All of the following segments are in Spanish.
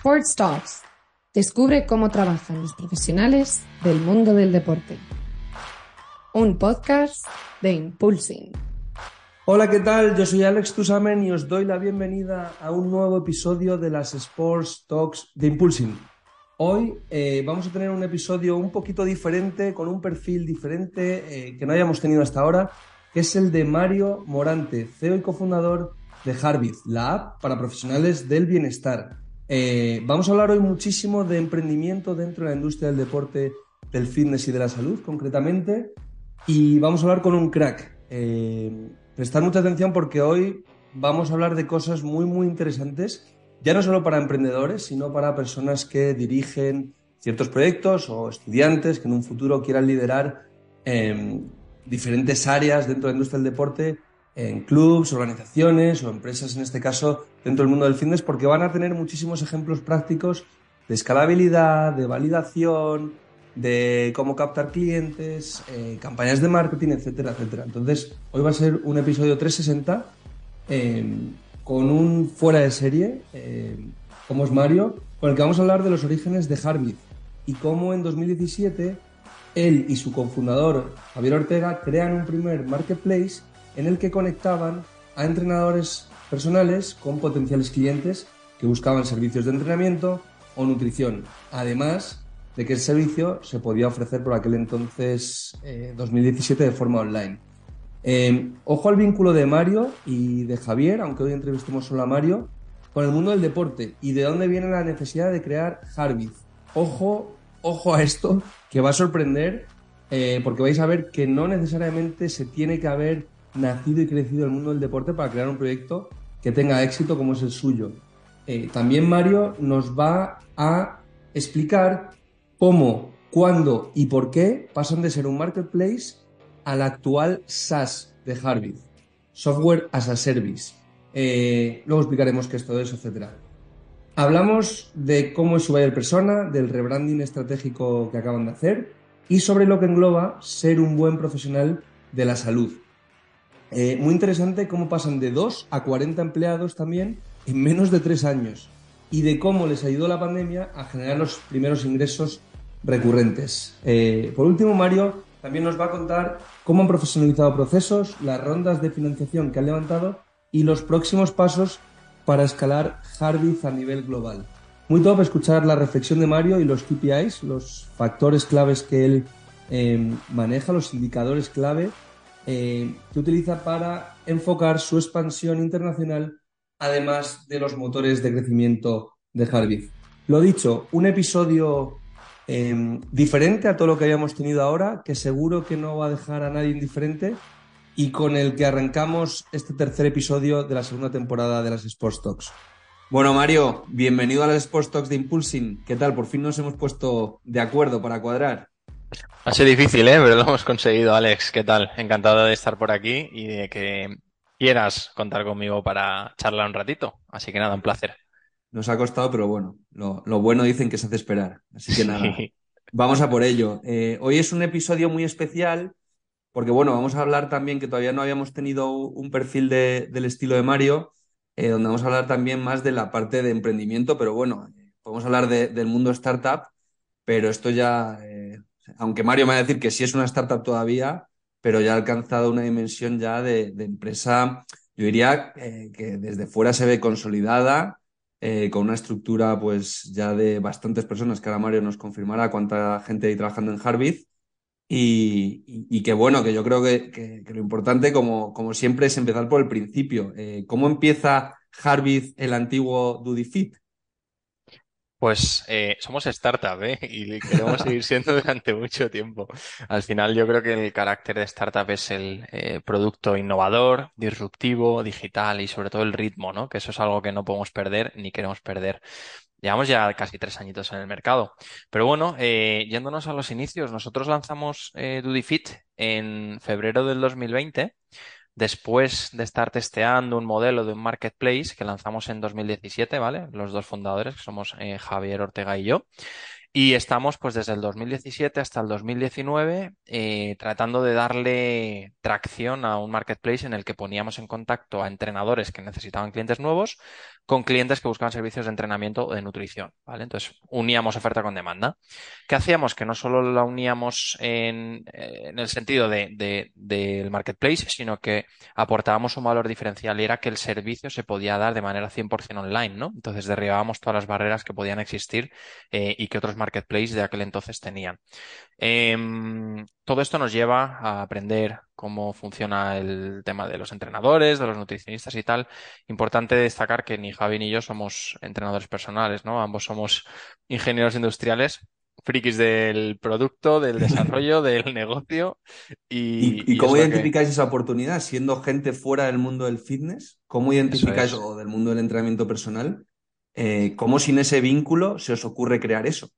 Sports Talks. Descubre cómo trabajan los profesionales del mundo del deporte. Un podcast de Impulsing. Hola, ¿qué tal? Yo soy Alex Tusamen y os doy la bienvenida a un nuevo episodio de las Sports Talks de Impulsing. Hoy eh, vamos a tener un episodio un poquito diferente, con un perfil diferente eh, que no hayamos tenido hasta ahora, que es el de Mario Morante, CEO y cofundador de Harvith, la app para profesionales del bienestar. Eh, vamos a hablar hoy muchísimo de emprendimiento dentro de la industria del deporte, del fitness y de la salud concretamente. Y vamos a hablar con un crack. Eh, prestar mucha atención porque hoy vamos a hablar de cosas muy, muy interesantes, ya no solo para emprendedores, sino para personas que dirigen ciertos proyectos o estudiantes que en un futuro quieran liderar eh, diferentes áreas dentro de la industria del deporte en clubs, organizaciones o empresas, en este caso, dentro del mundo del fitness, porque van a tener muchísimos ejemplos prácticos de escalabilidad, de validación, de cómo captar clientes, eh, campañas de marketing, etcétera, etcétera. Entonces, hoy va a ser un episodio 360 em, con un fuera de serie, em, como es Mario, con el que vamos a hablar de los orígenes de Harvard y cómo en 2017 él y su cofundador, Javier Ortega, crean un primer marketplace en el que conectaban a entrenadores personales con potenciales clientes que buscaban servicios de entrenamiento o nutrición. Además de que el servicio se podía ofrecer por aquel entonces 2017 eh, de forma online. Eh, ojo al vínculo de Mario y de Javier, aunque hoy entrevistemos solo a Mario, con el mundo del deporte y de dónde viene la necesidad de crear Harvith. Ojo, ojo a esto, que va a sorprender, eh, porque vais a ver que no necesariamente se tiene que haber nacido y crecido el mundo del deporte para crear un proyecto que tenga éxito como es el suyo. Eh, también Mario nos va a explicar cómo, cuándo y por qué pasan de ser un marketplace al actual SaaS de Harvard, Software as a Service. Eh, luego explicaremos qué es todo eso, etc. Hablamos de cómo es su buyer persona, del rebranding estratégico que acaban de hacer y sobre lo que engloba ser un buen profesional de la salud. Eh, muy interesante cómo pasan de 2 a 40 empleados también en menos de 3 años y de cómo les ayudó la pandemia a generar los primeros ingresos recurrentes. Eh, por último, Mario también nos va a contar cómo han profesionalizado procesos, las rondas de financiación que han levantado y los próximos pasos para escalar Harvith a nivel global. Muy top escuchar la reflexión de Mario y los KPIs, los factores claves que él eh, maneja, los indicadores clave eh, que utiliza para enfocar su expansión internacional, además de los motores de crecimiento de Harvard. Lo dicho, un episodio em, diferente a todo lo que habíamos tenido ahora, que seguro que no va a dejar a nadie indiferente y con el que arrancamos este tercer episodio de la segunda temporada de las Sports Talks. Bueno, Mario, bienvenido a las Sports Talks de Impulsing. ¿Qué tal? Por fin nos hemos puesto de acuerdo para cuadrar. Ha sido difícil, ¿eh? Pero lo hemos conseguido, Alex. ¿Qué tal? Encantado de estar por aquí y de que quieras contar conmigo para charlar un ratito. Así que nada, un placer. Nos ha costado, pero bueno, lo, bueno dicen que se hace esperar. Así que nada, vamos a por ello. Eh, hoy es un episodio muy especial porque, bueno, vamos a hablar también que todavía no habíamos tenido un perfil del estilo de Mario, eh, donde vamos a hablar también más de la parte de emprendimiento, pero bueno, podemos hablar del mundo startup, pero esto ya eh, aunque Mario me va a decir que sí es una startup todavía, pero ya ha alcanzado una dimensión ya de, empresa, yo diría eh, que desde fuera se ve consolidada, eh, con una estructura pues ya de bastantes personas, que ahora Mario nos confirmará cuánta gente hay trabajando en Harvard. Y, que bueno, que yo creo que, lo importante, como, siempre, es empezar por el principio. Eh, ¿Cómo empieza Harvard, el antiguo Dudifit? Pues eh, somos startup, ¿eh? Y queremos seguir siendo durante mucho tiempo. Al final yo creo que el carácter de startup es el eh, producto innovador, disruptivo, digital y sobre todo el ritmo, ¿no? Que eso es algo que no podemos perder ni queremos perder. Llevamos ya casi tres añitos en el mercado. Pero bueno, eh, yéndonos a los inicios, nosotros lanzamos eh, DudiFit en febrero del 2020 Después de estar testeando un modelo de un marketplace que lanzamos en 2017, ¿vale? Los dos fundadores, que somos eh, Javier Ortega y yo. Y estamos pues desde el 2017 hasta el 2019 eh, tratando de darle tracción a un marketplace en el que poníamos en contacto a entrenadores que necesitaban clientes nuevos con clientes que buscaban servicios de entrenamiento o de nutrición, ¿vale? Entonces uníamos oferta con demanda. ¿Qué hacíamos? Que no solo la uníamos en, en el sentido de, de, del marketplace, sino que aportábamos un valor diferencial y era que el servicio se podía dar de manera 100% online, ¿no? Entonces derribábamos todas las barreras que podían existir eh, y que otros marketplaces de aquel entonces tenían. Em, todo esto nos lleva a aprender cómo funciona el tema de los entrenadores, de los nutricionistas y tal. Importante destacar que ni Javi ni yo somos entrenadores personales, ¿no? Ambos somos ingenieros industriales, frikis del producto, del desarrollo, del negocio. ¿Y, y, cómo identificáis esa oportunidad? Siendo gente fuera del mundo del fitness, ¿cómo identificáis, o del mundo del entrenamiento personal, eh, cómo sin ese vínculo se os ocurre crear eso?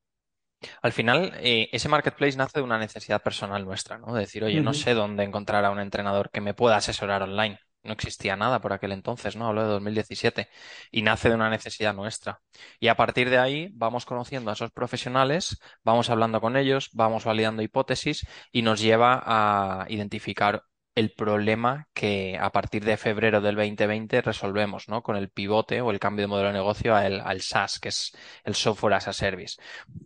Al final, eh, ese marketplace nace de una necesidad personal nuestra, ¿no? De decir, oye, no sé dónde encontrar a un entrenador que me pueda asesorar online. No existía nada por aquel entonces, ¿no? Hablo de 2017 y nace de una necesidad nuestra. Y a partir de ahí vamos conociendo a esos profesionales, vamos hablando con ellos, vamos validando hipótesis y nos lleva a identificar el problema que a partir de febrero del 2020 resolvemos, ¿no? Con el pivote o el cambio de modelo de negocio al, al SaaS, que es el Software as a Service.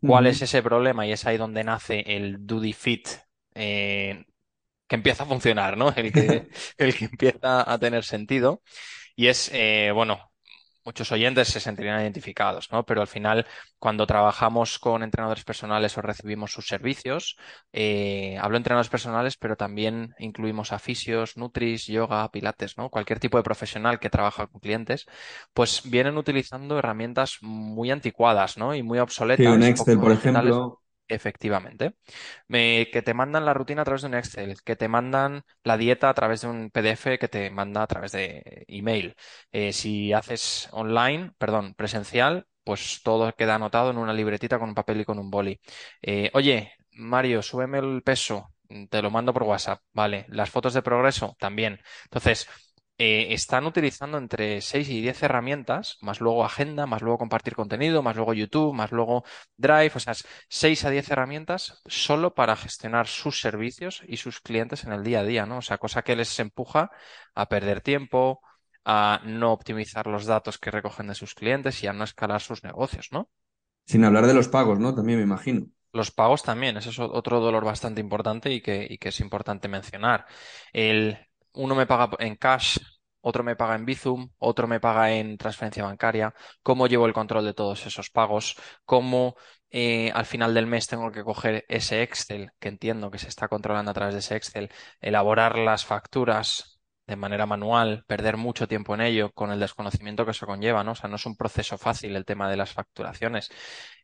¿Cuál es ese problema? Y es ahí donde nace el Duty Fit, eh, que empieza a funcionar, ¿no? El que, el que empieza a tener sentido. Y es, eh, bueno, muchos oyentes se sentirían identificados, ¿no? Pero al final, cuando trabajamos con entrenadores personales o recibimos sus servicios, eh, hablo de entrenadores personales, pero también incluimos a fisios, nutris, yoga, pilates, ¿no? Cualquier tipo de profesional que trabaja con clientes, pues vienen utilizando herramientas muy anticuadas, ¿no? Y muy obsoletas. Sí, un Excel, por ejemplo. Efectivamente. Me, que te mandan la rutina a través de un Excel, que te mandan la dieta a través de un PDF que te manda a través de email. Eh, si haces online, perdón, presencial, pues todo queda anotado en una libretita con un papel y con un boli. Eh, oye, Mario, súbeme el peso, te lo mando por WhatsApp, vale. Las fotos de progreso también. Entonces, eh, están utilizando entre 6 y 10 herramientas, más luego agenda, más luego compartir contenido, más luego YouTube, más luego Drive, o sea, 6 a 10 herramientas solo para gestionar sus servicios y sus clientes en el día a día, ¿no? O sea, cosa que les empuja a perder tiempo, a no optimizar los datos que recogen de sus clientes y a no escalar sus negocios, ¿no? Sin hablar de los pagos, ¿no? También me imagino. Los pagos también, ese es otro dolor bastante importante y que, y que es importante mencionar. El, uno me paga en cash, otro me paga en Bizum, otro me paga en transferencia bancaria, cómo llevo el control de todos esos pagos, cómo eh, al final del mes tengo que coger ese Excel, que entiendo que se está controlando a través de ese Excel, elaborar las facturas de manera manual, perder mucho tiempo en ello con el desconocimiento que eso conlleva, ¿no? O sea, no es un proceso fácil el tema de las facturaciones.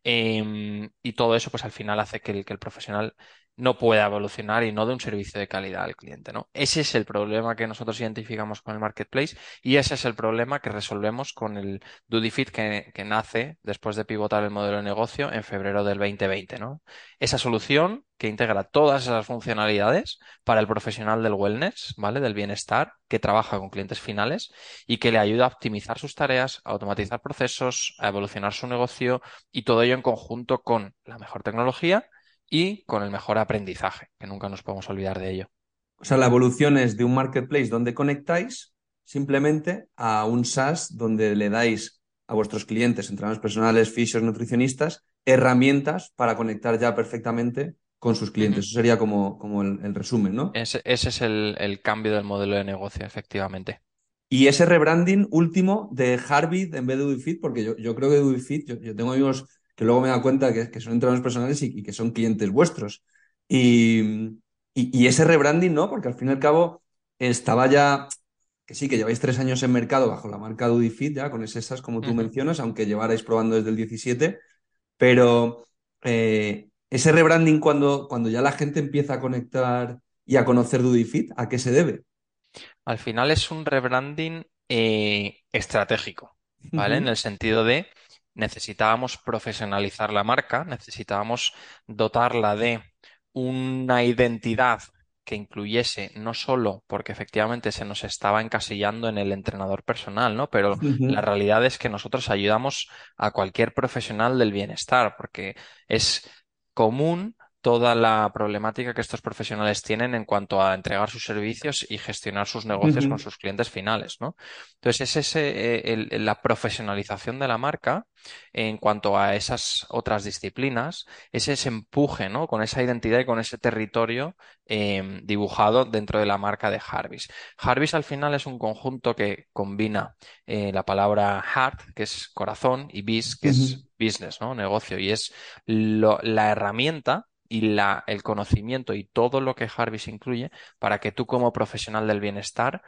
Em, y todo eso, pues al final hace que el, que el profesional no pueda evolucionar y no dé un servicio de calidad al cliente, ¿no? Ese es el problema que nosotros identificamos con el marketplace y ese es el problema que resolvemos con el DutyFit que, que nace después de pivotar el modelo de negocio en febrero del 2020, ¿no? Esa solución que integra todas esas funcionalidades para el profesional del wellness, ¿vale? Del bienestar, que trabaja con clientes finales y que le ayuda a optimizar sus tareas, a automatizar procesos, a evolucionar su negocio y todo ello en conjunto con la mejor tecnología y con el mejor aprendizaje, que nunca nos podemos olvidar de ello. O sea, la evolución es de un marketplace donde conectáis simplemente a un SaaS donde le dais a vuestros clientes, entrenadores personales, fisios, nutricionistas, herramientas para conectar ya perfectamente con sus clientes. Eso sería como, como el, resumen, ¿no? Ese, ese es el, cambio del modelo de negocio, efectivamente. Y ese rebranding último de Harbit en vez de UbiFit, porque yo, yo creo que UbiFit, yo, yo tengo amigos que luego me da cuenta que, que son entrenadores personales y, que son clientes vuestros. Y, y, ese rebranding, ¿no? Porque al fin y al cabo estaba ya, que sí, que lleváis tres años en mercado bajo la marca Dudifit, ya con esas como tú mencionas, aunque llevarais probando desde el 17, pero eh, ese rebranding cuando, cuando ya la gente empieza a conectar y a conocer Dudifit, ¿a qué se debe? Al final es un rebranding eh, estratégico, ¿vale? En el sentido de necesitábamos profesionalizar la marca, necesitábamos dotarla de una identidad que incluyese no solo porque efectivamente se nos estaba encasillando en el entrenador personal, ¿no? Pero la realidad es que nosotros ayudamos a cualquier profesional del bienestar, porque es común toda la problemática que estos profesionales tienen en cuanto a entregar sus servicios y gestionar sus negocios con sus clientes finales, ¿no? Entonces, es ese, eh, la profesionalización de la marca en cuanto a esas otras disciplinas, es ese empuje, ¿no? Con esa identidad y con ese territorio em, dibujado dentro de la marca de Harvis. Harvis al final es un conjunto que combina eh, la palabra heart, que es corazón, y biz, que es business, ¿no? Negocio, y es la herramienta y la, el conocimiento y todo lo que Harvis incluye para que tú como profesional del bienestar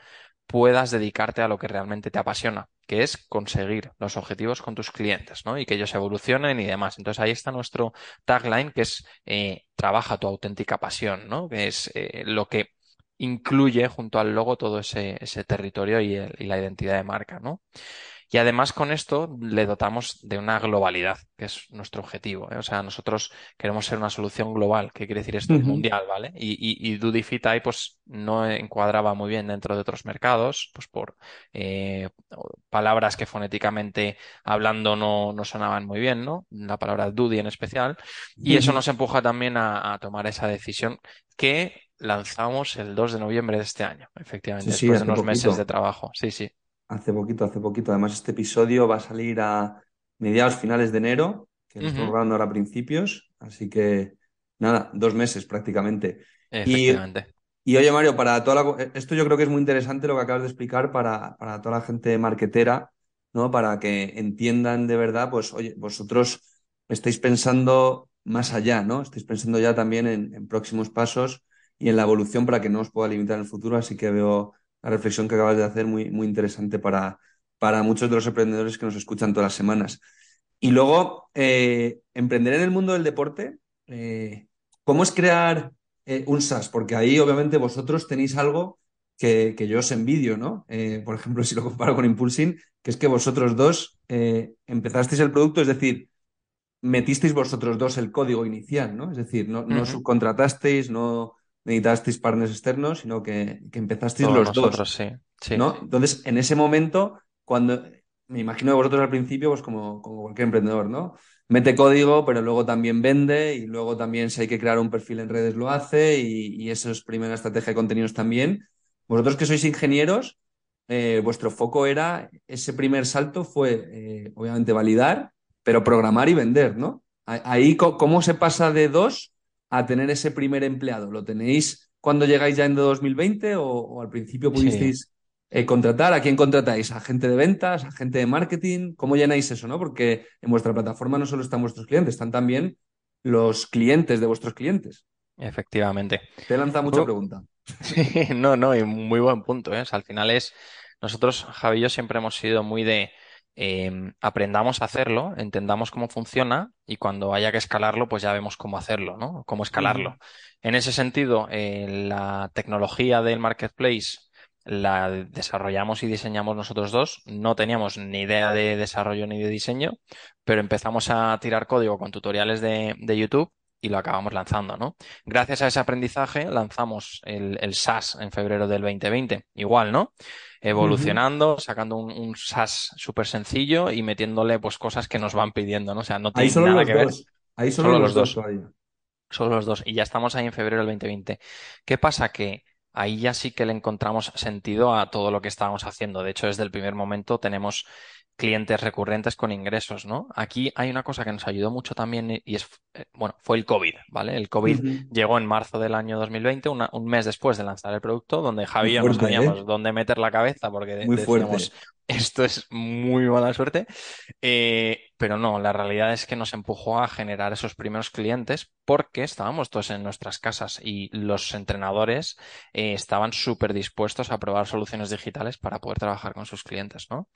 puedas dedicarte a lo que realmente te apasiona, que es conseguir los objetivos con tus clientes, ¿no? Y que ellos evolucionen y demás. Entonces ahí está nuestro tagline, que es eh, trabaja tu auténtica pasión, ¿no? Que es eh, lo que incluye junto al logo todo ese, ese territorio y, y la identidad de marca, ¿no? Y además con esto le dotamos de una globalidad, que es nuestro objetivo. ¿eh? O sea, nosotros queremos ser una solución global. ¿Qué quiere decir esto? Mundial, ¿vale? Y, y, y Dudify pues no encuadraba muy bien dentro de otros mercados, pues por eh, palabras que fonéticamente hablando no, no, sonaban muy bien, ¿no? La palabra Dudi en especial. Y eso nos empuja también a, tomar esa decisión que lanzamos el 2 de noviembre de este año, efectivamente, después de unos meses de trabajo. Sí, sí. Hace poquito, hace poquito. Además, este episodio va a salir a mediados, finales de enero, que lo estamos grabando ahora a principios. Así que, nada, dos meses prácticamente. Efectivamente. Y, oye, Mario, para toda la... esto yo creo que es muy interesante lo que acabas de explicar para, para toda la gente marketera, ¿no? Para que entiendan de verdad, pues, oye, vosotros estáis pensando más allá, ¿no? Estáis pensando ya también en, en próximos pasos y en la evolución para que no os pueda limitar en el futuro. Así que veo la reflexión que acabas de hacer muy, muy interesante para, para muchos de los emprendedores que nos escuchan todas las semanas. Y luego, eh, emprender en el mundo del deporte, eh, ¿cómo es crear eh, un SaaS? Porque ahí obviamente vosotros tenéis algo que, que yo os envidio, ¿no? por ejemplo, si lo comparo con Impulsing, que es que vosotros dos empezasteis el producto, es decir, metisteis vosotros dos el código inicial, ¿no? Es decir, no, no subcontratasteis, no necesitasteis partners externos, sino que, que empezasteis los dos. Sí, ¿no? Entonces, en ese momento, cuando me imagino que vosotros al principio, pues como, como cualquier emprendedor, ¿no? Mete código, pero luego también vende y luego también si hay que crear un perfil en redes lo hace y, y eso es primera estrategia de contenidos también. Vosotros que sois ingenieros, eh, vuestro foco era, ese primer salto fue eh, obviamente validar, pero programar y vender, ¿no? Ahí, ¿cómo se pasa de dos a tener ese primer empleado? ¿Lo tenéis cuando llegáis ya en 2020 o, al principio pudisteis eh, contratar? ¿A quién contratáis? ¿A gente de ventas? ¿A gente de marketing? ¿Cómo llenáis eso? ¿no? Porque en vuestra plataforma no solo están vuestros clientes, están también los clientes de vuestros clientes. Efectivamente. Te lanza mucha pregunta. Sí, no, no, y muy buen punto. ¿eh? al final es, nosotros, Javi y yo, siempre hemos sido muy de Em, aprendamos a hacerlo, entendamos cómo funciona y cuando haya que escalarlo, pues ya vemos cómo hacerlo, ¿no? Cómo escalarlo. En ese sentido, eh, la tecnología del marketplace la desarrollamos y diseñamos nosotros dos. No teníamos ni idea de desarrollo ni de diseño, pero empezamos a tirar código con tutoriales de, de YouTube y lo acabamos lanzando, ¿no? Gracias a ese aprendizaje lanzamos el, el SaaS en febrero del 2020. Igual, ¿no? Evolucionando, sacando un, un SaaS súper sencillo y metiéndole pues cosas que nos van pidiendo, ¿no? O sea, no tiene nada que ver. Ahí solo, los, dos. Solo los dos. Y ya estamos ahí en febrero del 2020. ¿Qué pasa? Que ahí ya sí que le encontramos sentido a todo lo que estábamos haciendo. De hecho, desde el primer momento tenemos clientes recurrentes con ingresos, ¿no? Aquí hay una cosa que nos ayudó mucho también y es, eh, bueno, fue el COVID, ¿vale? El COVID llegó en marzo del año 2020, un mes después de lanzar el producto, donde Javi y yo no sabíamos ¿eh? dónde meter la cabeza porque Muy decíamos, esto es muy mala suerte, eh, pero no, la realidad es que nos empujó a generar esos primeros clientes porque estábamos todos en nuestras casas y los entrenadores estaban súper dispuestos a probar soluciones digitales para poder trabajar con sus clientes, ¿no?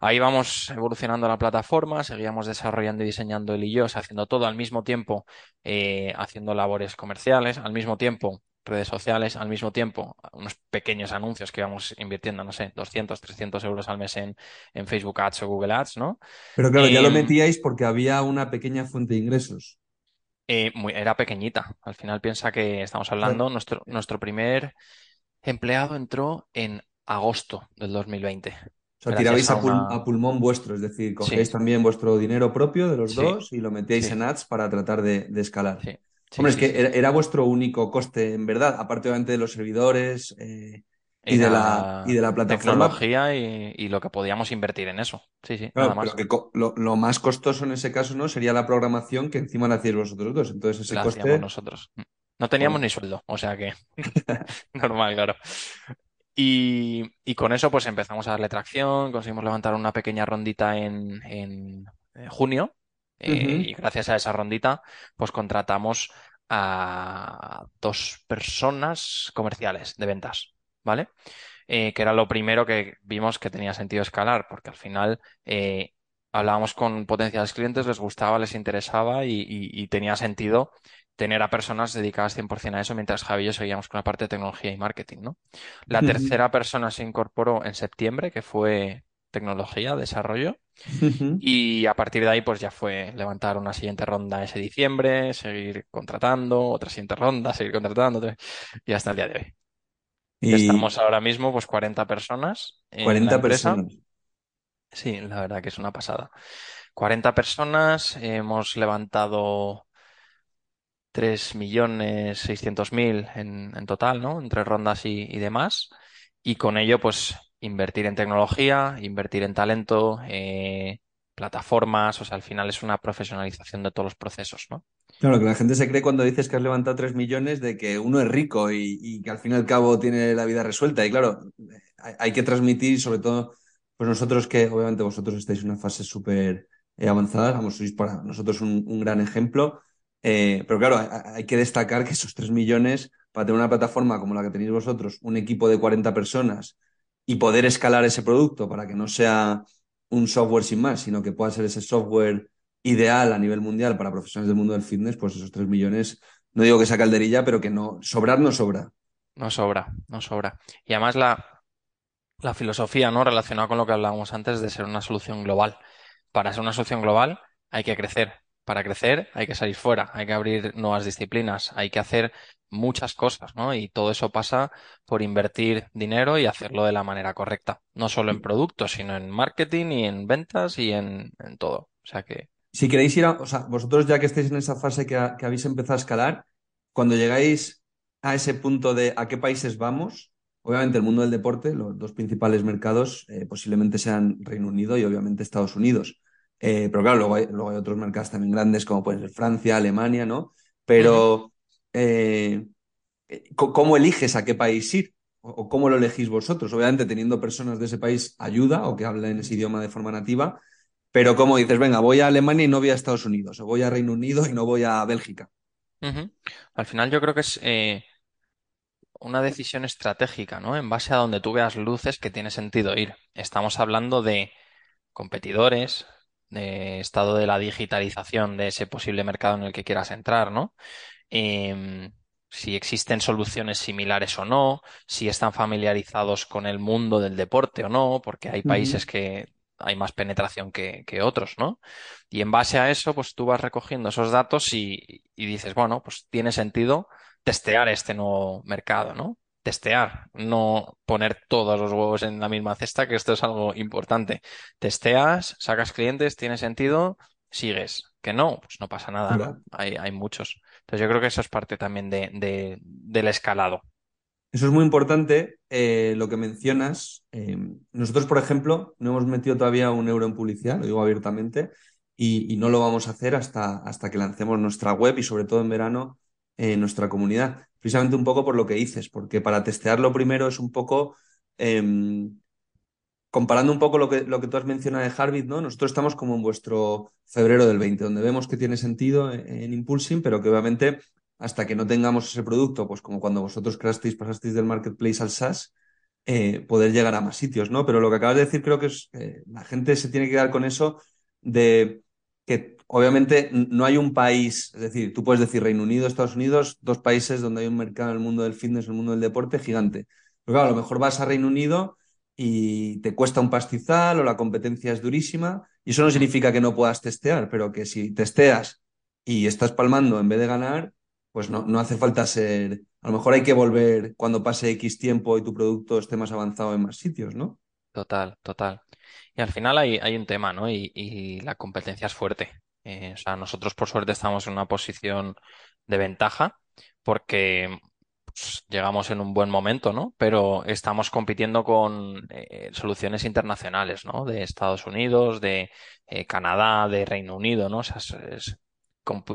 Ahí vamos evolucionando la plataforma, seguíamos desarrollando y diseñando él y yo, haciendo todo al mismo tiempo, eh, haciendo labores comerciales, al mismo tiempo redes sociales, al mismo tiempo unos pequeños anuncios que íbamos invirtiendo, no sé, 200, 300 euros al mes en, en Facebook Ads o Google Ads, ¿no? Pero claro, ya lo em, metíais porque había una pequeña fuente de ingresos. Eh, muy- era pequeñita. Al final piensa que estamos hablando, nuestro, nuestro primer empleado entró en agosto del 2020. O sea, tirabais a a, pul- una... a pulmón vuestro, es decir, cogíais Sí, también vuestro dinero propio de los sí, dos y lo metíais sí, en ads para tratar de, de escalar. sí, sí, Hombre, es que era, era vuestro único coste, en verdad, aparte obviamente de los servidores eh, y de la, y Era de la plataforma. tecnología y, y lo que podíamos invertir en eso. Sí, sí, nada pero más. que lo, lo más costoso en ese caso, ¿no? Sería la programación que encima la hacíais vosotros dos. Entonces ese La hacíamos coste, nosotros. No teníamos bueno, ni sueldo, o sea que normal, claro. Y, y con eso pues empezamos a darle tracción, conseguimos levantar una pequeña rondita en, en, eh, junio eh, y gracias a esa rondita pues contratamos a dos personas comerciales de ventas, ¿vale? Eh, que era lo primero que vimos que tenía sentido escalar, porque al final eh, hablábamos con potenciales clientes, les gustaba, les interesaba y, y- y tenía sentido tener a personas dedicadas 100% a eso, mientras Javi y yo seguíamos con la parte de tecnología y marketing, ¿no? La tercera persona se incorporó en septiembre, que fue tecnología, desarrollo, y a partir de ahí pues ya fue levantar una siguiente ronda ese diciembre, seguir contratando, otra siguiente ronda, seguir contratando, y hasta el día de hoy. Y estamos ahora mismo pues 40 personas en la 40 empresa. personas. Sí, la verdad que es una pasada. 40 personas, hemos levantado 3.600.000 en, en total, ¿no? Entre rondas y, y demás. Y con ello, pues, invertir en tecnología, invertir en talento, eh, plataformas, o sea, al final es una profesionalización de todos los procesos, ¿no? Claro, que la gente se cree cuando dices que has levantado 3 millones de que uno es rico y, que al fin y al cabo tiene la vida resuelta. Y claro, hay, que transmitir, sobre todo, pues nosotros que obviamente vosotros estáis en una fase súper eh, avanzada, vamos, sois para nosotros un, un gran ejemplo. Eh, pero claro, hay, hay que destacar que esos 3 millones, para tener una plataforma como la que tenéis vosotros, un equipo de 40 personas y poder escalar ese producto para que no sea un software sin más, sino que pueda ser ese software ideal a nivel mundial para profesionales del mundo del fitness, pues esos 3 millones, no digo que sea calderilla, pero que no, sobrar no sobra. No sobra, no sobra. Y además la, la filosofía, ¿no? Relacionada con lo que hablábamos antes de ser una solución global. Para ser una solución global hay que crecer. Para crecer hay que salir fuera, hay que abrir nuevas disciplinas, hay que hacer muchas cosas, ¿no? Y todo eso pasa por invertir dinero y hacerlo de la manera correcta. No solo en productos, sino en marketing y en ventas y en, en todo. O sea que, Si queréis ir a, o sea, vosotros ya que estáis en esa fase que, ha- que habéis empezado a escalar, cuando llegáis a ese punto de a qué países vamos, obviamente el mundo del deporte, los dos principales mercados eh, posiblemente sean Reino Unido y obviamente Estados Unidos. Eh, pero claro, luego hay, luego hay otros mercados también grandes como pueden ser Francia, Alemania, ¿no? Pero eh, ¿cómo eliges a qué país ir? ¿O cómo lo elegís vosotros? Obviamente teniendo personas de ese país ayuda o que hablen ese idioma de forma nativa, pero ¿cómo dices, venga, voy a Alemania y no voy a Estados Unidos, o voy a Reino Unido y no voy a Bélgica? Al final yo creo que es eh, una decisión estratégica, ¿no? En base a donde tú veas luces que tiene sentido ir. Estamos hablando de competidores, de estado de la digitalización de ese posible mercado en el que quieras entrar, ¿no? Em, si existen soluciones similares o no, si están familiarizados con el mundo del deporte o no, porque hay países que hay más penetración que, que otros, ¿no? Y en base a eso, pues tú vas recogiendo esos datos y, y dices, bueno, pues tiene sentido testear este nuevo mercado, ¿no? Testear, no poner todos los huevos en la misma cesta, que esto es algo importante. Testeas, sacas clientes, tiene sentido, sigues. Que no, pues no pasa nada. Hay, hay muchos. Entonces yo creo que eso es parte también de, de- del escalado. Eso es muy importante, eh, lo que mencionas. Eh, nosotros, por ejemplo, no hemos metido todavía un euro en publicidad, lo digo abiertamente, y, y no lo vamos a hacer hasta, hasta que lancemos nuestra web y sobre todo en verano eh, nuestra comunidad. Precisamente un poco por lo que dices, porque para testearlo primero es un poco, em, comparando un poco lo que, lo que tú has mencionado de Harvard, ¿no? Nosotros estamos como en vuestro febrero del 20, donde vemos que tiene sentido en, Impulsing, pero que obviamente hasta que no tengamos ese producto, pues como cuando vosotros creasteis, pasasteis del marketplace al SaaS, eh, poder llegar a más sitios, ¿no? Pero lo que acabas de decir creo que es, eh, la gente se tiene que dar con eso de que obviamente no hay un país, es decir, tú puedes decir Reino Unido, Estados Unidos, dos países donde hay un mercado en el mundo del fitness, en el mundo del deporte gigante. Pero claro, a lo mejor vas a Reino Unido y te cuesta un pastizal o la competencia es durísima y eso no significa que no puedas testear, pero que si testeas y estás palmando en vez de ganar, pues no, no hace falta ser, a lo mejor hay que volver cuando pase X tiempo y tu producto esté más avanzado en más sitios, ¿no? Total, total. Y al final hay, hay un tema, ¿no? Y, y la competencia es fuerte. Eh, o sea, nosotros por suerte estamos en una posición de ventaja porque llegamos en un buen momento, ¿no? Pero estamos compitiendo con eh, soluciones internacionales, ¿no? De Estados Unidos, de eh, Canadá, de Reino Unido, ¿no? O sea,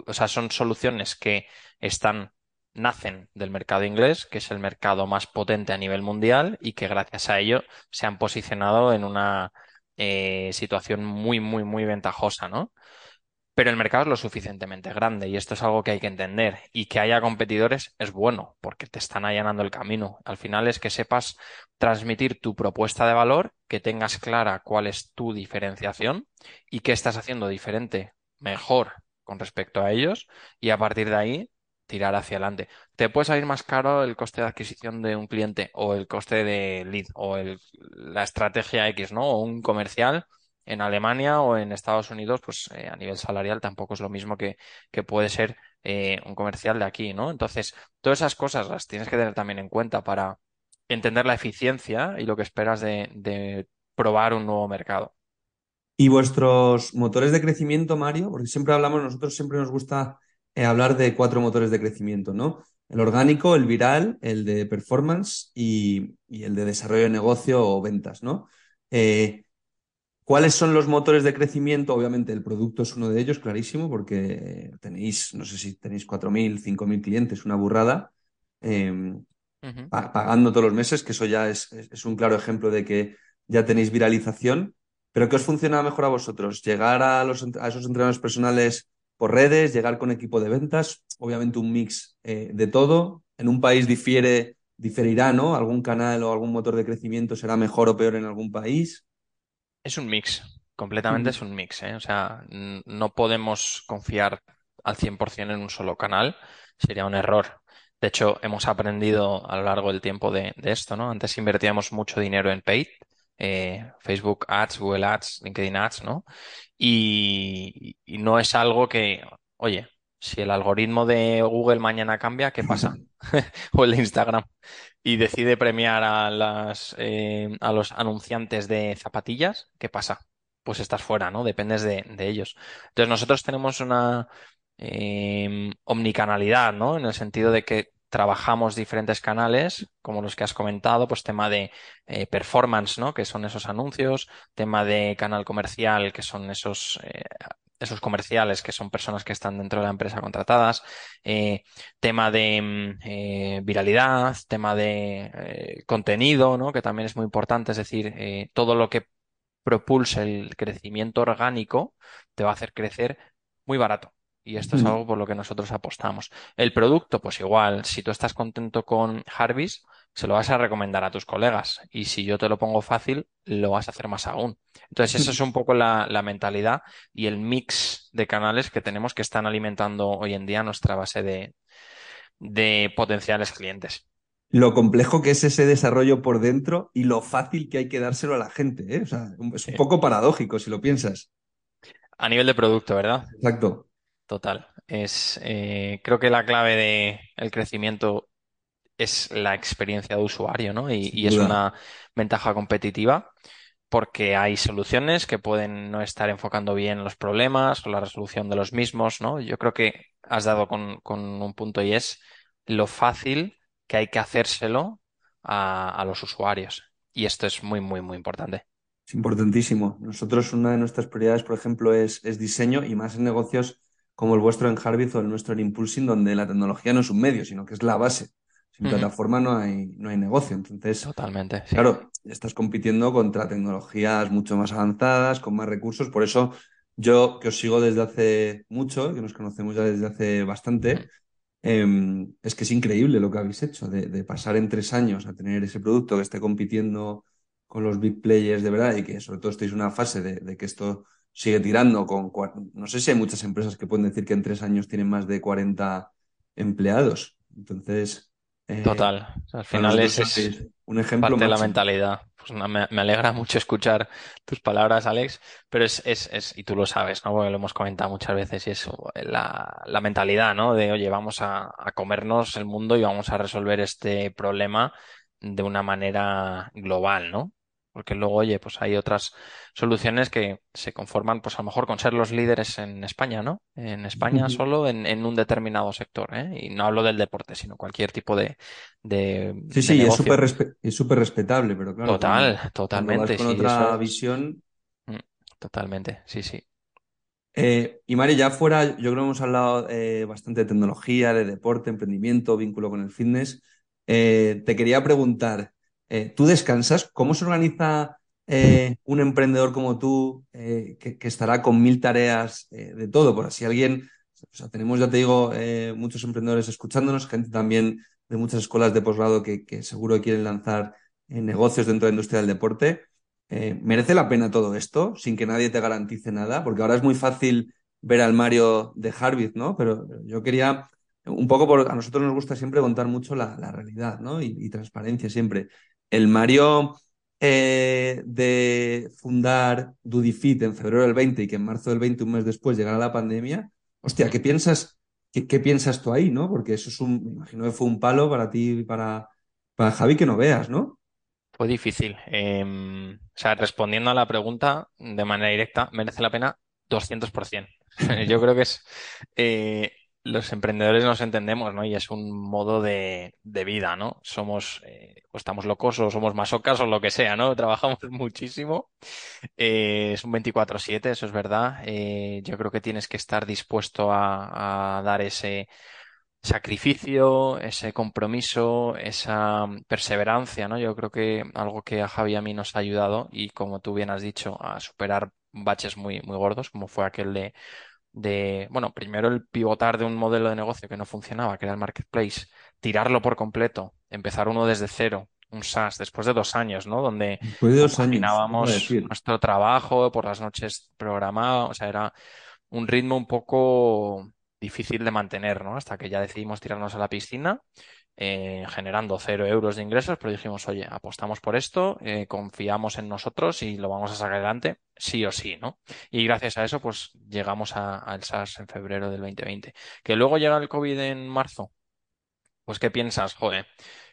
o sea, son soluciones que están, nacen del mercado inglés, que es el mercado más potente a nivel mundial y que gracias a ello se han posicionado en una eh, situación muy, muy, muy ventajosa, ¿no? Pero el mercado es lo suficientemente grande y esto es algo que hay que entender. Y que haya competidores es bueno porque te están allanando el camino. Al final es que sepas transmitir tu propuesta de valor, que tengas clara cuál es tu diferenciación y qué estás haciendo diferente, mejor con respecto a ellos y a partir de ahí tirar hacia adelante. Te puede salir más caro el coste de adquisición de un cliente o el coste de lead o el- la estrategia X, ¿no? O un comercial en Alemania o en Estados Unidos, pues eh, a nivel salarial tampoco es lo mismo que, que puede ser eh, un comercial de aquí, ¿no? Entonces, todas esas cosas las tienes que tener también en cuenta para entender la eficiencia y lo que esperas de, probar un nuevo mercado. Y vuestros motores de crecimiento, Mario, porque siempre hablamos, nosotros siempre nos gusta eh, hablar de cuatro motores de crecimiento, ¿no? El orgánico, el viral, el de performance y, y el de desarrollo de negocio o ventas, ¿no? Eh, ¿cuáles son los motores de crecimiento? Obviamente el producto es uno de ellos, clarísimo, porque tenéis, no sé si tenéis 4.000, 5.000 clientes, una burrada. Eh, pa- pagando todos los meses, que eso ya es, es- es un claro ejemplo de que ya tenéis viralización. Pero ¿qué os funciona mejor a vosotros? ¿Llegar a, los, a esos entrenadores personales por redes? ¿Llegar con equipo de ventas? Obviamente un mix eh, de todo. En un país difiere, diferirá, ¿no? Algún canal o algún motor de crecimiento será mejor o peor en algún país. Es un mix, completamente es un mix, ¿eh? O sea, no podemos confiar al 100% en un solo canal, sería un error. De hecho, hemos aprendido a lo largo del tiempo de, de esto, ¿no? Antes invertíamos mucho dinero en paid, eh, Facebook Ads, Google Ads, LinkedIn Ads, ¿no? Y, y no es algo que, oye, si el algoritmo de Google mañana cambia, ¿qué pasa? O el de Instagram y decide premiar a las, eh, a los anunciantes de zapatillas, ¿qué pasa? Pues estás fuera, ¿no? Dependes de, de ellos. Entonces nosotros tenemos una eh, omnicanalidad, ¿no? En el sentido de que trabajamos diferentes canales, como los que has comentado, pues tema de eh, performance, ¿no? Que son esos anuncios, tema de canal comercial, que son esos, eh, esos comerciales, que son personas que están dentro de la empresa contratadas, eh, tema de mm, eh, viralidad, tema de eh, contenido, ¿no? Que también es muy importante, es decir, eh, todo lo que propulse el crecimiento orgánico te va a hacer crecer muy barato. Y esto es algo por lo que nosotros apostamos. El producto, pues igual, si tú estás contento con Harvis, se lo vas a recomendar a tus colegas. Y si yo te lo pongo fácil, lo vas a hacer más aún. Entonces, esa es un poco la, la mentalidad y el mix de canales que tenemos que están alimentando hoy en día nuestra base de, de potenciales clientes. Lo complejo que es ese desarrollo por dentro y lo fácil que hay que dárselo a la gente, ¿eh? O sea, es un poco paradójico si lo piensas. A nivel de producto, ¿verdad? Exacto. Total. Es, eh, creo que la clave de el crecimiento es la experiencia de usuario, ¿no? Y, es una ventaja competitiva porque hay soluciones que pueden no estar enfocando bien los problemas o la resolución de los mismos, ¿no? Yo creo que has dado con, con un punto y es lo fácil que hay que hacérselo a, a los usuarios. Y esto es muy, muy, muy importante. Es importantísimo. Nosotros una de nuestras prioridades, por ejemplo, es, es diseño y más en negocios como el vuestro en Harvith o el nuestro en Impulsing, donde la tecnología no es un medio, sino que es la base. Sin plataforma no hay, no hay negocio. Entonces, Totalmente, sí. claro, estás compitiendo contra tecnologías mucho más avanzadas, con más recursos. Por eso yo, que os sigo desde hace mucho, que nos conocemos ya desde hace bastante, eh, es que es increíble lo que habéis hecho, de, de pasar en tres años a tener ese producto que esté compitiendo con los big players de verdad y que sobre todo estéis en una fase de, de que esto sigue tirando con... No sé si hay muchas empresas que pueden decir que en tres años tienen más de 40 empleados. Entonces, eh, Total. Al final es, es un ejemplo parte de la mentalidad. pues me, alegra mucho escuchar tus palabras, Alex, pero es, es, es, y tú lo sabes, ¿no? Porque lo hemos comentado muchas veces, y es la, la mentalidad, ¿no? De, oye, vamos a, a comernos el mundo y vamos a resolver este problema de una manera global, ¿no? Porque luego, oye, pues hay otras soluciones que se conforman, pues a lo mejor con ser los líderes en España, ¿no? En España solo en, en, un determinado sector, ¿eh? Y no hablo del deporte, sino cualquier tipo de, de Sí, sí, es súper es súper respetable, pero claro. Total, totalmente. con otra visión. Mm, totalmente, sí, sí. Eh, y Mari, ya fuera, yo creo que hemos hablado eh, bastante de tecnología, de deporte, emprendimiento, vínculo con el fitness. Eh, te quería preguntar, eh, ¿Tú descansas? ¿Cómo se organiza eh, un emprendedor como tú eh, que, estará con mil tareas de todo? Por si alguien, tenemos, ya te digo, muchos emprendedores escuchándonos, gente también de muchas escuelas de posgrado que, seguro quieren lanzar negocios dentro de la industria del deporte. ¿Merece la pena todo esto sin que nadie te garantice nada? Porque ahora es muy fácil ver al Mario de Harvard, ¿no? Pero yo quería un poco, por, a nosotros nos gusta siempre contar mucho la, realidad, ¿no? y, transparencia siempre el Mario eh, de fundar Dudifit en febrero del 20 y que en marzo del 20, un mes después, llegara la pandemia, hostia, ¿qué piensas, qué, piensas tú ahí, no? Porque eso es un, me imagino que fue un palo para ti y para, para Javi que no veas, ¿no? Fue difícil. Em, o sea, respondiendo a la pregunta de manera directa, merece la pena 200%. Yo creo que es eh, los emprendedores nos entendemos, ¿no? Y es un modo de, de vida, ¿no? Somos, eh, o estamos locos o somos masocas o lo que sea, ¿no? Trabajamos muchísimo. Eh, es un 24/7, eso es verdad. Eh, yo creo que tienes que estar dispuesto a, a dar ese sacrificio, ese compromiso, esa perseverancia, ¿no? Yo creo que algo que a Javi y a mí nos ha ayudado y como tú bien has dicho, a superar baches muy, muy gordos, como fue aquel de de, bueno, primero el pivotar de un modelo de negocio que no funcionaba, que era el marketplace, tirarlo por completo, empezar uno desde cero, un SaaS, después de dos años, ¿no? Donde compaginábamos nuestro trabajo, por las noches programado, o sea, era un ritmo un poco difícil de mantener, ¿no? Hasta que ya decidimos tirarnos a la piscina eh, generando cero euros de ingresos, pero dijimos, oye, apostamos por esto, eh, confiamos en nosotros y lo vamos a sacar adelante, sí o sí, ¿no? Y gracias a eso, pues llegamos al SaaS en febrero del 2020. Que luego llega el COVID en marzo. Pues, ¿qué piensas? Joder,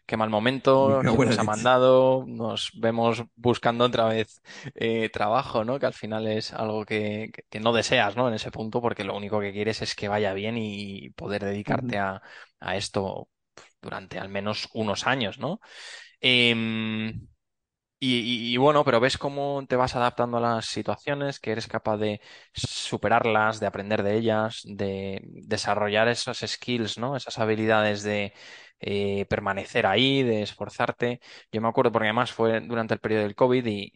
qué mal momento, nos ha mandado, nos vemos buscando otra vez eh, trabajo, ¿no? Que al final es algo que, que, no deseas, ¿no? En ese punto, porque lo único que quieres es que vaya bien y poder dedicarte a, a esto durante al menos unos años, ¿no? Em, y, bueno, pero ves cómo te vas adaptando a las situaciones, que eres capaz de superarlas, de aprender de ellas, de desarrollar esos skills, ¿no? Esas habilidades de eh, permanecer ahí, de esforzarte. Yo me acuerdo porque además fue durante el periodo del COVID y,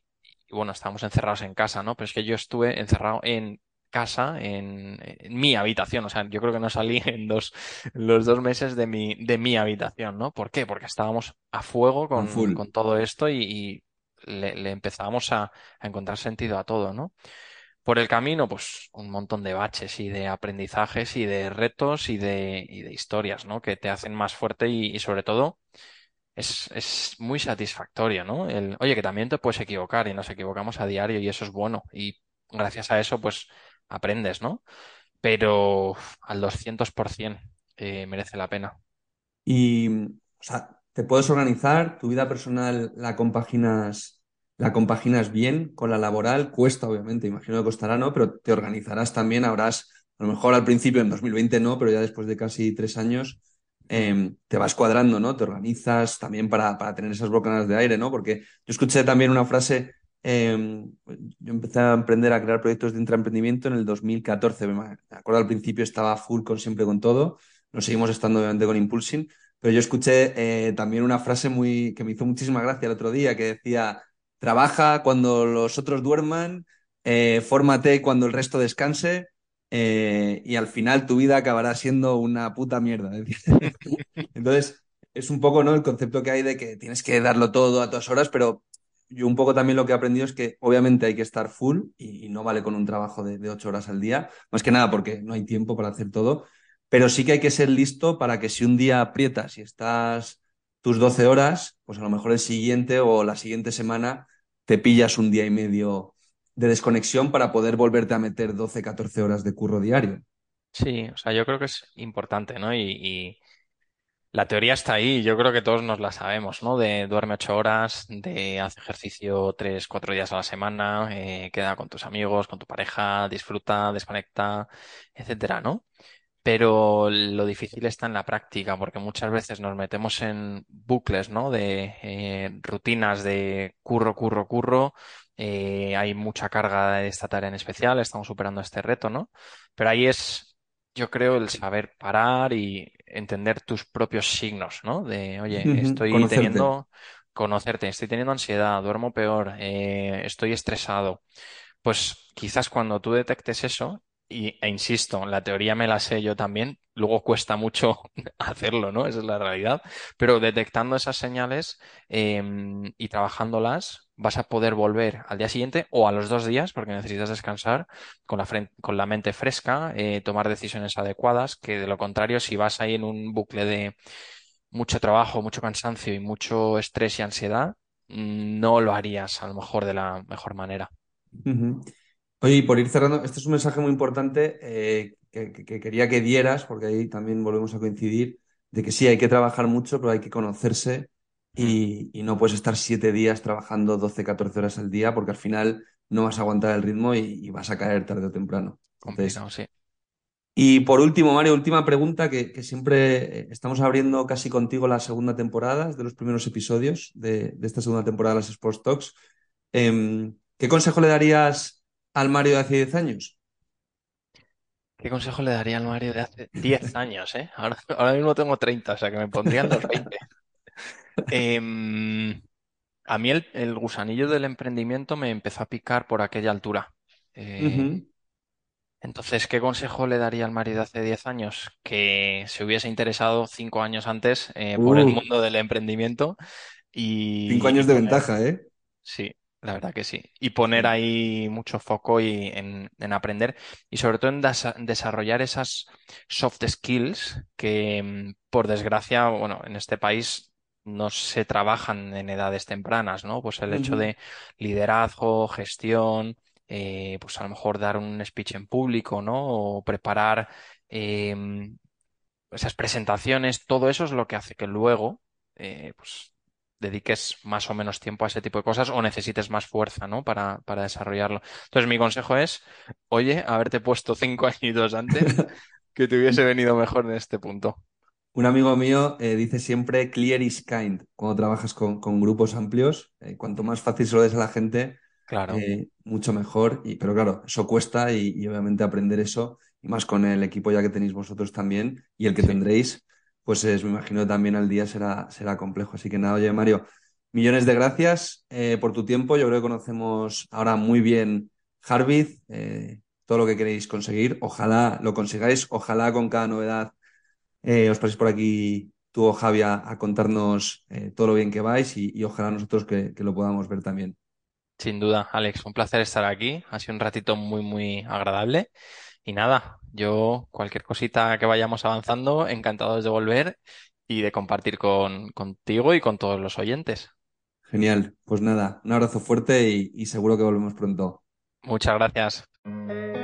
y bueno, estábamos encerrados en casa, ¿no? Pero es que yo estuve encerrado en casa, en, mi habitación. O sea, yo creo que no salí en dos, los dos meses de mi, de mi habitación, ¿no? ¿Por qué? Porque estábamos a fuego con, con todo esto y, le, empezábamos a, encontrar sentido a todo, ¿no? Por el camino, pues un montón de baches y de aprendizajes y de retos y de, y de historias, ¿no? Que te hacen más fuerte y, sobre todo es, es, muy satisfactorio, ¿no? El, oye, que también te puedes equivocar y nos equivocamos a diario y eso es bueno. Y gracias a eso, pues aprendes, ¿no? Pero al 200% eh, merece la pena. Y, o sea, te puedes organizar, tu vida personal la compaginas, la compaginas bien con la laboral, cuesta obviamente, imagino que costará, ¿no? Pero te organizarás también, habrás, a lo mejor al principio en 2020 no, pero ya después de casi tres años, em, te vas cuadrando, ¿no? Te organizas también para, para tener esas bocanas de aire, ¿no? Porque yo escuché también una frase Em, yo empecé a emprender a crear proyectos de intraemprendimiento en el 2014. Me acuerdo al principio estaba full con siempre con todo. Nos seguimos estando obviamente con Impulsing. Pero yo escuché eh, también una frase muy que me hizo muchísima gracia el otro día que decía: trabaja cuando los otros duerman, eh, fórmate cuando el resto descanse. Eh, y al final tu vida acabará siendo una puta mierda. Entonces, es un poco ¿no? el concepto que hay de que tienes que darlo todo a todas horas, pero yo un poco también lo que he aprendido es que obviamente hay que estar full y, no vale con un trabajo de, ocho horas al día, más que nada porque no hay tiempo para hacer todo, pero sí que hay que ser listo para que si un día aprietas y estás tus 12 horas, pues a lo mejor el siguiente o la siguiente semana te pillas un día y medio de desconexión para poder volverte a meter 12, 14 horas de curro diario. Sí, o sea, yo creo que es importante, ¿no? Y, la teoría está ahí, yo creo que todos nos la sabemos, ¿no? De duerme ocho horas, de hace ejercicio tres, cuatro días a la semana, eh, queda con tus amigos, con tu pareja, disfruta, desconecta, etcétera, ¿no? Pero lo difícil está en la práctica, porque muchas veces nos metemos en bucles, ¿no? De eh, rutinas de curro, curro, curro. Eh, hay mucha carga de esta tarea en especial, estamos superando este reto, ¿no? Pero ahí es, yo creo, el saber parar y entender tus propios signos, ¿no? De, oye, estoy teniendo, conocerte, estoy teniendo ansiedad, duermo peor, eh, estoy estresado. Pues quizás cuando tú detectes eso, y, e insisto, la teoría me la sé yo también, luego cuesta mucho hacerlo, ¿no? Esa es la realidad. Pero detectando esas señales em, y trabajándolas, vas a poder volver al día siguiente o a los dos días, porque necesitas descansar con la, con la mente fresca, eh, tomar decisiones adecuadas, que de lo contrario, si vas ahí en un bucle de mucho trabajo, mucho cansancio y mucho estrés y ansiedad, mm, no lo harías a lo mejor de la mejor manera. Oye, por ir cerrando, este es un mensaje muy importante eh, que, quería que dieras, porque ahí también volvemos a coincidir, de que sí, hay que trabajar mucho, pero hay que conocerse y, no puedes estar siete días trabajando 12, 14 horas al día, porque al final no vas a aguantar el ritmo y, vas a caer tarde o temprano. Complicado, sí. Y por último, Mario, última pregunta que, siempre eh, estamos abriendo casi contigo la segunda temporada, de los primeros episodios de, esta segunda temporada de las Sports Talks. Em, ¿Qué consejo le darías al Mario de hace 10 años? ¿Qué consejo le daría al Mario de hace 10 años, eh? Ahora, mismo tengo 30, o sea que me pondrían los 20. Em, a mí el, gusanillo del emprendimiento me empezó a picar por aquella altura. Eh, entonces, ¿qué consejo le daría al Mario de hace 10 años? Que se hubiese interesado 5 años antes eh, por el mundo del emprendimiento y... 5 años de ventaja, ¿eh? Sí, la verdad que sí. Y poner ahí mucho foco y en, aprender y sobre todo en desarrollar esas soft skills que, mm, por desgracia, bueno, en este país no se trabajan en edades tempranas, ¿no? Pues el hecho de liderazgo, gestión, eh, pues a lo mejor dar un speech en público, ¿no? O preparar em, esas presentaciones, todo eso es lo que hace que luego, eh, pues dediques más o menos tiempo a ese tipo de cosas o necesites más fuerza, ¿no? Para, para desarrollarlo. Entonces, mi consejo es, oye, haberte puesto cinco añitos antes que te hubiese venido mejor en este punto. Un amigo mío eh, dice siempre clear is kind cuando trabajas con, grupos amplios. Eh, cuanto más fácil se lo des a la gente, claro. Eh, mucho mejor. Y, pero claro, eso cuesta y, obviamente aprender eso, y más con el equipo ya que tenéis vosotros también y el que tendréis, pues es, me imagino también al día será, será complejo. Así que nada, oye Mario, millones de gracias por tu tiempo. Yo creo que conocemos ahora muy bien Harvith, eh, todo lo que queréis conseguir. Ojalá lo consigáis, ojalá con cada novedad eh, os paséis por aquí tú o Javi a, contarnos todo lo bien que vais y, ojalá nosotros que, que lo podamos ver también. Sin duda, Alex, un placer estar aquí. Ha sido un ratito muy, muy agradable. Y nada, yo cualquier cosita que vayamos avanzando, encantados de volver y de compartir con, contigo y con todos los oyentes. Genial, pues nada, un abrazo fuerte y, y seguro que volvemos pronto. Muchas gracias.